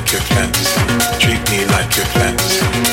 like your fantasy. Treat me like your fantasy.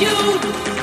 you.